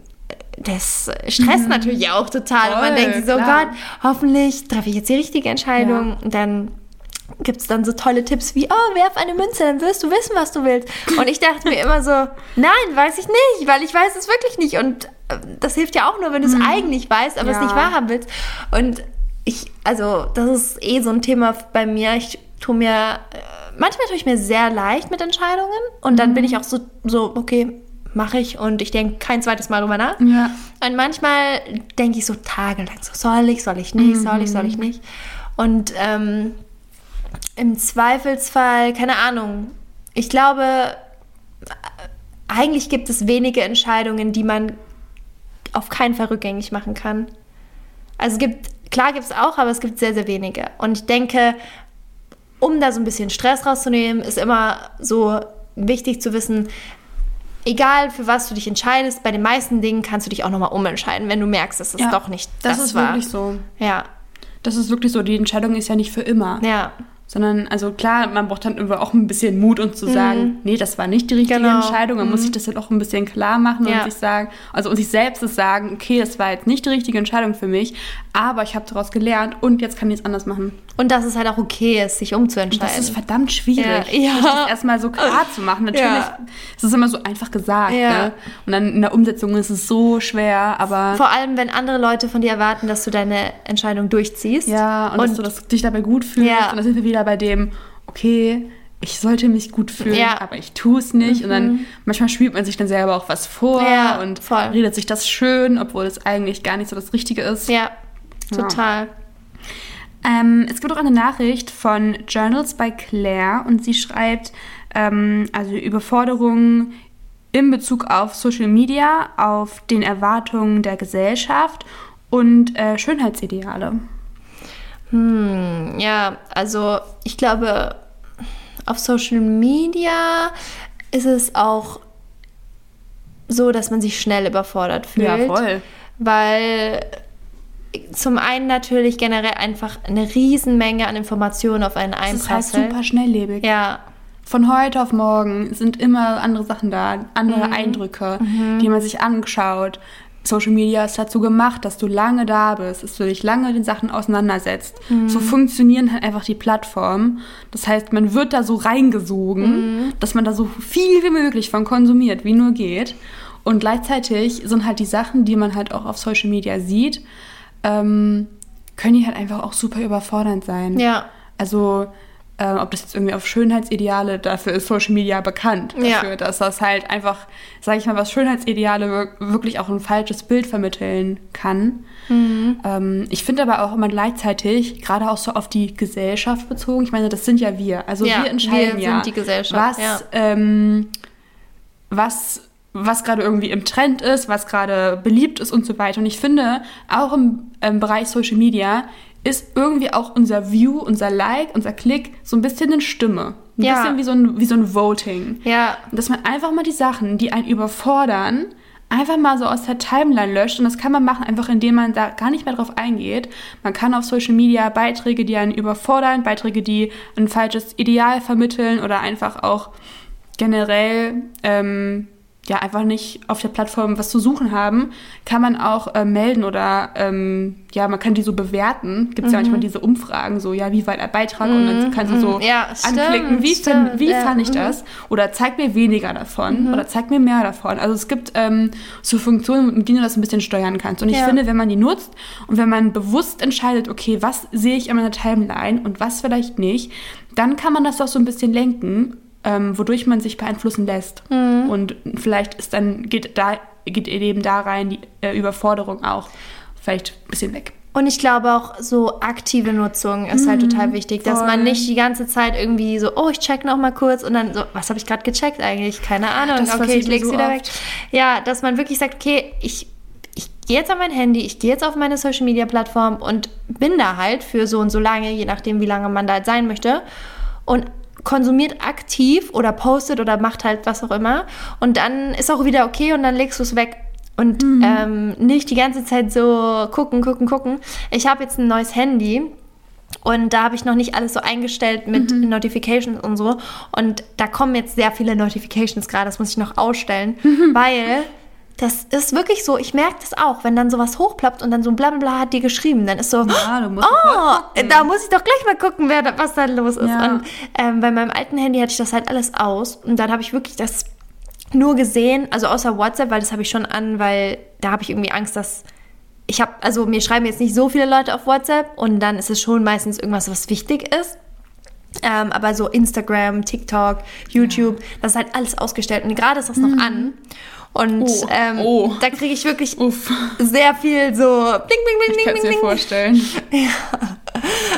das stresst natürlich auch total. und man Mhm. Voll, denkt sich so, klar. Gott, hoffentlich treffe ich jetzt die richtige Entscheidung. Und dann gibt es dann so tolle Tipps wie, oh, werf eine Münze, dann wirst du wissen, was du willst. Und ich dachte mir immer so, nein, weiß ich nicht, weil ich weiß es wirklich nicht. Und äh, das hilft ja auch nur, wenn du es eigentlich weißt, aber es Mhm. Ja. nicht wahrhaben willst. Und ich, also, das ist eh so ein Thema bei mir. Ich tue mir, äh, manchmal tue ich mir sehr leicht mit Entscheidungen und dann bin ich auch so, so okay, mache ich und ich denke kein zweites Mal drüber nach. Ja. Und manchmal denke ich so tagelang so, soll ich, soll ich nicht, soll ich, soll ich nicht. Und ähm, im Zweifelsfall, keine Ahnung, ich glaube, eigentlich gibt es wenige Entscheidungen, die man auf keinen Fall rückgängig machen kann. Also es gibt, klar gibt es auch, aber es gibt sehr, sehr wenige. Und ich denke, um da so ein bisschen Stress rauszunehmen, ist immer so wichtig zu wissen, egal für was du dich entscheidest, bei den meisten Dingen kannst du dich auch nochmal umentscheiden, wenn du merkst, dass es Ja, doch nicht Das, das, ist war. wirklich so. Ja, Das ist wirklich so. Die Entscheidung ist ja nicht für immer. ja. Sondern, also klar, man braucht dann irgendwie auch ein bisschen Mut und zu sagen, nee, das war nicht die richtige Mhm. Genau. Entscheidung. Man muss sich das dann auch ein bisschen klar machen Ja. und sich sagen, also und sich selbst das sagen, okay, das war jetzt nicht die richtige Entscheidung für mich, aber ich habe daraus gelernt und jetzt kann ich es anders machen. Und dass es halt auch okay ist, sich umzuentscheiden. Das ist verdammt schwierig, Ja, ja. das erstmal so klar zu machen. Natürlich Ja. ist es immer so einfach gesagt, Ja. ne? Und dann in der Umsetzung ist es so schwer, aber Vor allem, wenn andere Leute von dir erwarten, dass du deine Entscheidung durchziehst. ja, und, dass du das, dich dabei gut fühlst. Und da sind wir wieder bei dem, okay, ich sollte mich gut fühlen, Ja. aber ich tue es nicht. Und dann manchmal spielt man sich dann selber auch was vor Ja, und voll. redet sich das schön, obwohl es eigentlich gar nicht so das Richtige ist. Ja, total. Ähm, es gibt auch eine Nachricht von Journals bei Claire und sie schreibt, ähm, also Überforderungen in Bezug auf Social Media, auf den Erwartungen der Gesellschaft und äh, Schönheitsideale. Hm, ja, also ich glaube, auf Social Media ist es auch so, dass man sich schnell überfordert fühlt. Weil zum einen natürlich generell einfach eine Riesenmenge an Informationen auf einen Es ist halt einprasselt. super schnelllebig. Ja, Von heute auf morgen sind immer andere Sachen da, andere Eindrücke, die man sich anschaut. Social Media ist dazu gemacht, dass du lange da bist, dass du dich lange den Sachen auseinandersetzt. So funktionieren halt einfach die Plattformen. Das heißt, man wird da so reingesogen, dass man da so viel wie möglich von konsumiert, wie nur geht. Und gleichzeitig sind halt die Sachen, die man halt auch auf Social Media sieht, ähm, können die halt einfach auch super überfordernd sein. ja, Also, äh, ob das jetzt irgendwie auf Schönheitsideale, dafür ist Social Media bekannt. Ja. Dafür, dass das halt einfach, sage ich mal, was Schönheitsideale wir- wirklich auch ein falsches Bild vermitteln kann. Mhm. Ähm, ich finde aber auch immer gleichzeitig, gerade auch so auf die Gesellschaft bezogen, ich meine, das sind ja wir. Also Ja, wir entscheiden wir ja, sind die Gesellschaft, was, ja. ähm, was, was gerade irgendwie im Trend ist, was gerade beliebt ist und so weiter. Und ich finde, auch im, im Bereich Social Media ist irgendwie auch unser View, unser Like, unser Klick so ein bisschen eine Stimme. Ein Ja. bisschen wie so ein, wie so ein Voting. ja, Dass man einfach mal die Sachen, die einen überfordern, einfach mal so aus der Timeline löscht. Und das kann man machen, einfach indem man da gar nicht mehr drauf eingeht. Man kann auf Social Media Beiträge, die einen überfordern, Beiträge, die ein falsches Ideal vermitteln oder einfach auch generell ähm, ja einfach nicht auf der Plattform was zu suchen haben, kann man auch äh, melden oder ähm, ja, man kann die so bewerten. Gibt es ja manchmal diese Umfragen, so ja, wie war der Beitrag und dann kannst du so Mhm. Ja, stimmt, anklicken, wie, stimmt, find, wie ja, fand ich mhm. das? Oder zeig mir weniger davon oder zeig mir mehr davon. Also es gibt ähm, so Funktionen, mit denen du das ein bisschen steuern kannst. Und ich Ja. finde, wenn man die nutzt und wenn man bewusst entscheidet, okay, was sehe ich in meiner Timeline und was vielleicht nicht, dann kann man das auch so ein bisschen lenken, ähm, wodurch man sich beeinflussen lässt. Mhm. Und vielleicht ist dann, geht da, geht eben da rein die äh, Überforderung auch vielleicht ein bisschen weg. Und ich glaube auch so aktive Nutzung ist halt total wichtig, dass voll. man nicht die ganze Zeit irgendwie so, oh, ich check noch mal kurz und dann so, was habe ich gerade gecheckt eigentlich? Keine Ahnung. Das okay, ich leg's so wieder oft. weg. Ja, dass man wirklich sagt, okay, ich ich gehe jetzt auf mein Handy, ich gehe jetzt auf meine Social Media Plattform und bin da halt für so und so lange, je nachdem, wie lange man da halt sein möchte und konsumiert aktiv oder postet oder macht halt was auch immer. Und dann ist auch wieder okay und dann legst du es weg. Und ähm, nicht die ganze Zeit so gucken, gucken, gucken. Ich habe jetzt ein neues Handy und da habe ich noch nicht alles so eingestellt mit Notifications und so. Und da kommen jetzt sehr viele Notifications gerade, das muss ich noch ausstellen, weil das ist wirklich so, ich merke das auch, wenn dann sowas hochploppt und dann so ein Blablabla hat dir geschrieben, dann ist so, Ja, du musst oh, da muss ich doch gleich mal gucken, wer, da- was da los ist. Ja. Und ähm, bei meinem alten Handy hatte ich das halt alles aus und dann habe ich wirklich das nur gesehen, also außer WhatsApp, weil das habe ich schon an, weil da habe ich irgendwie Angst, dass ich habe, also mir schreiben jetzt nicht so viele Leute auf WhatsApp und dann ist es schon meistens irgendwas, was wichtig ist. Ähm, aber so Instagram, TikTok, YouTube, das ist halt alles ausgestellt und gerade ist das noch an. Und Oh, ähm, oh. da kriege ich wirklich Uff, sehr viel so bling, bling, bling, ich kann bling, es mir bling, bling. vorstellen.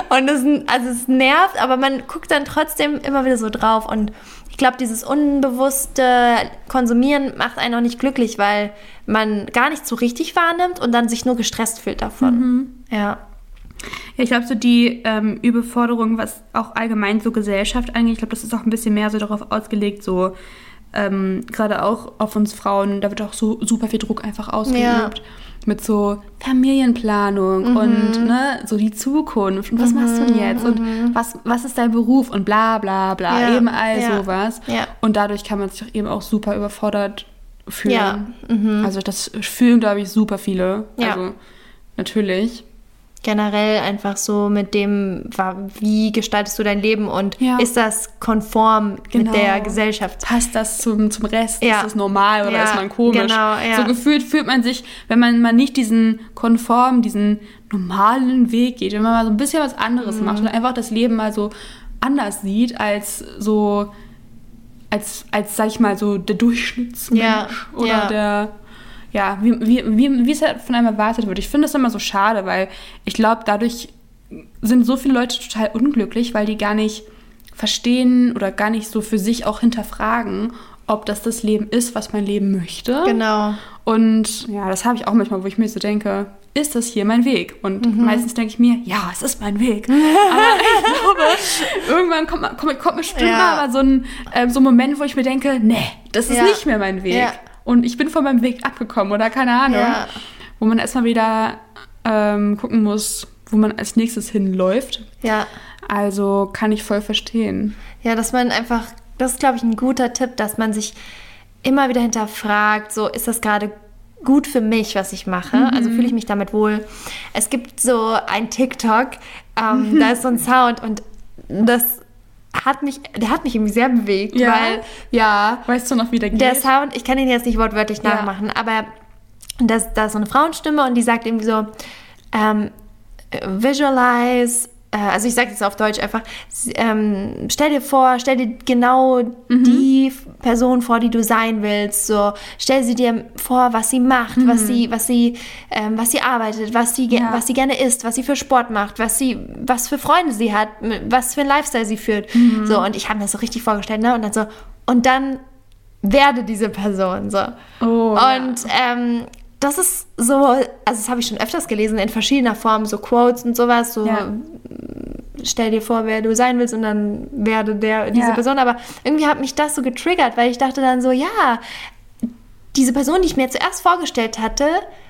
Und das, also es nervt, aber man guckt dann trotzdem immer wieder so drauf. Und ich glaube, dieses unbewusste Konsumieren macht einen auch nicht glücklich, weil man gar nicht so richtig wahrnimmt und dann sich nur gestresst fühlt davon. Ja. Ja, ich glaube, so die ähm, Überforderung, was auch allgemein so Gesellschaft angeht, ich glaube, das ist auch ein bisschen mehr so darauf ausgelegt, so ähm, gerade auch auf uns Frauen, da wird auch so super viel Druck einfach ausgeübt. Ja. Mit so Familienplanung und ne, so die Zukunft und was machst du denn jetzt und was, was ist dein Beruf und bla bla bla, Ja, eben all ja, sowas. Und dadurch kann man sich eben auch super überfordert fühlen. Ja, mhm. Also das fühlen, glaube ich, super viele. Ja. Also natürlich. Generell einfach so mit dem, wie gestaltest du dein Leben und Ja. ist das konform Genau. mit der Gesellschaft? passt das zum, zum Rest? Ja. Ist das normal oder Ja, ist man komisch? genau, ja. So gefühlt fühlt man sich, wenn man mal nicht diesen konform, diesen normalen Weg geht, wenn man mal so ein bisschen was anderes Mhm. macht und einfach das Leben mal so anders sieht als so, als, als sag ich mal, so der Durchschnittsmensch oder der, ja, wie, wie, wie, wie es halt von einem erwartet wird. Ich finde das immer so schade, weil ich glaube, dadurch sind so viele Leute total unglücklich, weil die gar nicht verstehen oder gar nicht so für sich auch hinterfragen, ob das das Leben ist, was man leben möchte. Genau. Und ja, das habe ich auch manchmal, wo ich mir so denke, ist das hier mein Weg? Und Mhm. meistens denke ich mir, ja, es ist mein Weg. Aber ich glaube, irgendwann kommt, kommt, kommt bestimmt Ja. mal so ein, ähm, so ein Moment, wo ich mir denke, nee, das ist Ja. nicht mehr mein Weg. Ja. Und ich bin von meinem Weg abgekommen oder keine Ahnung. Ja. Wo man erstmal wieder ähm, gucken muss, wo man als nächstes hinläuft. Ja. Also kann ich voll verstehen. Ja, dass man einfach, das ist, glaube ich, ein guter Tipp, dass man sich immer wieder hinterfragt, so ist das gerade gut für mich, was ich mache? Also fühle ich mich damit wohl? Es gibt so ein TikTok, ähm, da ist so ein Sound und das hat mich, der hat mich irgendwie sehr bewegt, Ja? weil, ja, Weißt du noch, wie der geht? der Sound, ich kann ihn jetzt nicht wortwörtlich Ja. nachmachen, aber das, da ist so eine Frauenstimme und die sagt irgendwie so, ähm, visualize, also ich sage jetzt auf Deutsch einfach, ähm, stell dir vor, stell dir genau die F- Person vor, die du sein willst. So, stell sie dir vor, was sie macht, was sie, was sie, ähm, was sie arbeitet, was sie, Ja. was sie gerne isst, was sie für Sport macht, was sie, was für Freunde sie hat, was für ein Lifestyle sie führt. So, und ich habe mir das so richtig vorgestellt, ne? Und dann so, und dann werde diese Person so. Oh, ja. und ähm, das ist so, also das habe ich schon öfters gelesen in verschiedener Form, so Quotes und sowas, so Ja. stell dir vor, wer du sein willst und dann werde der diese Ja. Person. Aber irgendwie hat mich das so getriggert, weil ich dachte dann so, ja, diese Person, die ich mir zuerst vorgestellt hatte,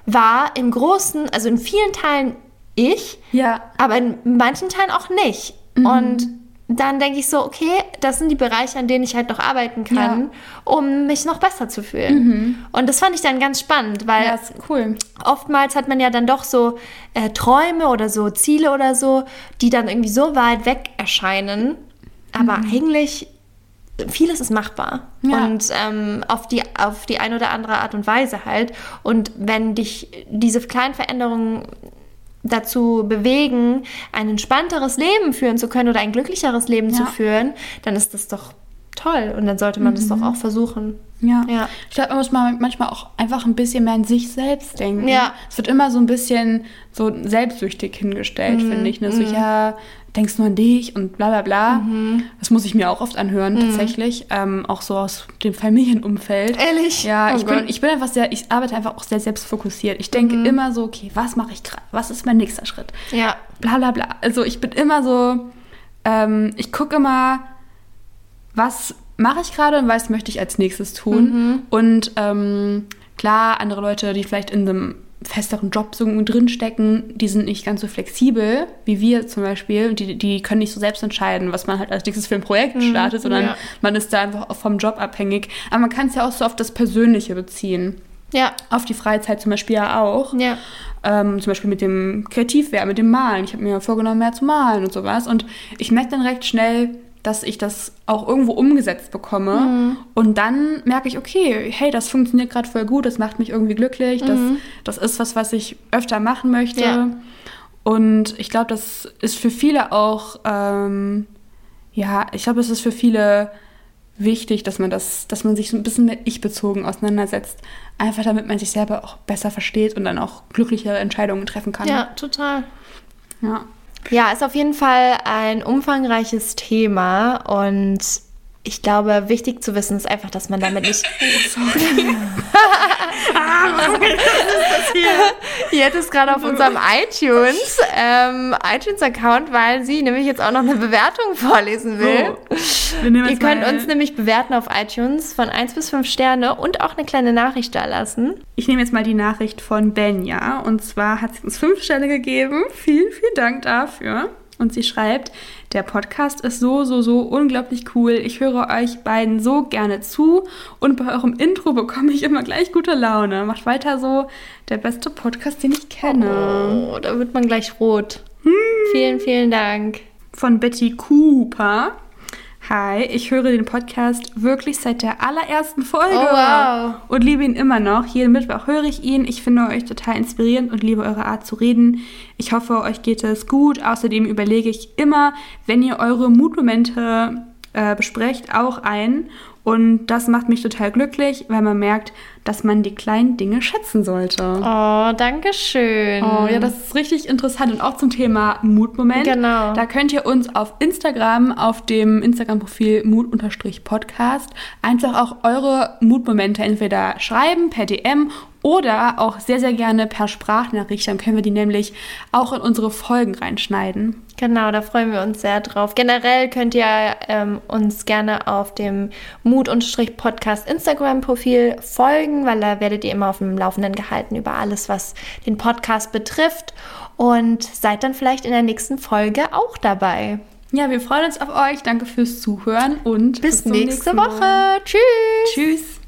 war im Großen, also in vielen Teilen ich, Ja. aber in manchen Teilen auch nicht. Und dann denke ich so, okay, das sind die Bereiche, an denen ich halt noch arbeiten kann, um mich noch besser zu fühlen. Und das fand ich dann ganz spannend, weil Ja, cool. oftmals hat man ja dann doch so äh, Träume oder so Ziele oder so, die dann irgendwie so weit weg erscheinen. Aber eigentlich, vieles ist machbar. Ja. Und ähm, auf, die, auf die eine oder andere Art und Weise halt. Und wenn dich diese kleinen Veränderungen dazu bewegen, ein entspannteres Leben führen zu können oder ein glücklicheres Leben zu Ja. führen, dann ist das doch toll. Und dann sollte man das doch auch versuchen. Ja. Ja. Ich glaube, man muss mal manchmal auch einfach ein bisschen mehr an sich selbst denken. Ja. Es wird immer so ein bisschen so selbstsüchtig hingestellt, Mhm. finde ich. Ne? So, ja, denkst nur an dich und bla bla bla. Mhm. Das muss ich mir auch oft anhören, tatsächlich. Ähm, auch so aus dem Familienumfeld. Ehrlich? Ja, Oh ich, bin, ich bin einfach sehr, ich arbeite einfach auch sehr selbstfokussiert. Ich denke immer so, okay, was mache ich gerade? Was ist mein nächster Schritt? Ja. bla bla bla. Also ich bin immer so, ähm, ich gucke immer, was mache ich gerade und was möchte ich als nächstes tun. Und ähm, klar, andere Leute, die vielleicht in einem festeren Job so drinstecken, die sind nicht ganz so flexibel wie wir zum Beispiel. Die, die können nicht so selbst entscheiden, was man halt als nächstes für ein Projekt startet, sondern ja. man ist da einfach vom Job abhängig. Aber man kann es ja auch so auf das Persönliche beziehen. Ja. Auf die Freizeit zum Beispiel ja auch. Ja. Ähm, zum Beispiel mit dem Kreativwerden, mit dem Malen. Ich habe mir vorgenommen, mehr zu malen und sowas. Und ich merke dann recht schnell, dass ich das auch irgendwo umgesetzt bekomme. Mhm. Und dann merke ich, okay, hey, das funktioniert gerade voll gut, das macht mich irgendwie glücklich. Das, das ist was, was ich öfter machen möchte. Mhm. Ja. Und ich glaube, das ist für viele auch, ähm, ja, ich glaube, es ist für viele wichtig, dass man das, dass man sich so ein bisschen mit ich-bezogen auseinandersetzt. Einfach damit man sich selber auch besser versteht und dann auch glücklichere Entscheidungen treffen kann. Ja, total. ja. Ja, ist auf jeden Fall ein umfangreiches Thema und ich glaube, wichtig zu wissen ist einfach, dass man damit nicht. Ihr ist gerade auf unserem iTunes, ähm, iTunes-Account, weil sie nämlich jetzt auch noch eine Bewertung vorlesen will. Nehmen Ihr jetzt könnt uns nämlich bewerten auf iTunes von 1 bis 5 Sterne und auch eine kleine Nachricht da lassen. Ich nehme jetzt mal die Nachricht von Benja. Und zwar hat sie uns fünf Sterne gegeben. Vielen, vielen Dank dafür. Und sie schreibt, der Podcast ist so, so, so unglaublich cool. Ich höre euch beiden so gerne zu. Und bei eurem Intro bekomme ich immer gleich gute Laune. Macht weiter so. Der beste Podcast, den ich kenne. Oh, da wird man gleich rot. Vielen, vielen Dank. Von Betty Cooper. Hi, ich höre den Podcast wirklich seit der allerersten Folge. Oh, wow. Und liebe ihn immer noch. Jeden Mittwoch höre ich ihn. Ich finde euch total inspirierend und liebe eure Art zu reden. Ich hoffe, euch geht es gut. Außerdem überlege ich immer, wenn ihr eure Mutmomente äh, besprecht, auch ein. Und das macht mich total glücklich, weil man merkt, dass man die kleinen Dinge schätzen sollte. Oh, danke schön. Oh, ja, das ist richtig interessant. Und auch zum Thema Mutmoment. Genau. Da könnt ihr uns auf Instagram, auf dem Instagram-Profil Mut-Podcast, einfach auch eure Mutmomente entweder schreiben per DM oder auch sehr, sehr gerne per Sprachnachricht. Dann können wir die nämlich auch in unsere Folgen reinschneiden. Genau, da freuen wir uns sehr drauf. Generell könnt ihr ähm, uns gerne auf dem Mut-Podcast Instagram-Profil folgen, weil da werdet ihr immer auf dem Laufenden gehalten über alles, was den Podcast betrifft. Und seid dann vielleicht in der nächsten Folge auch dabei. Ja, wir freuen uns auf euch. Danke fürs Zuhören und Bis, zum nächste Mal. Woche. Tschüss. Tschüss.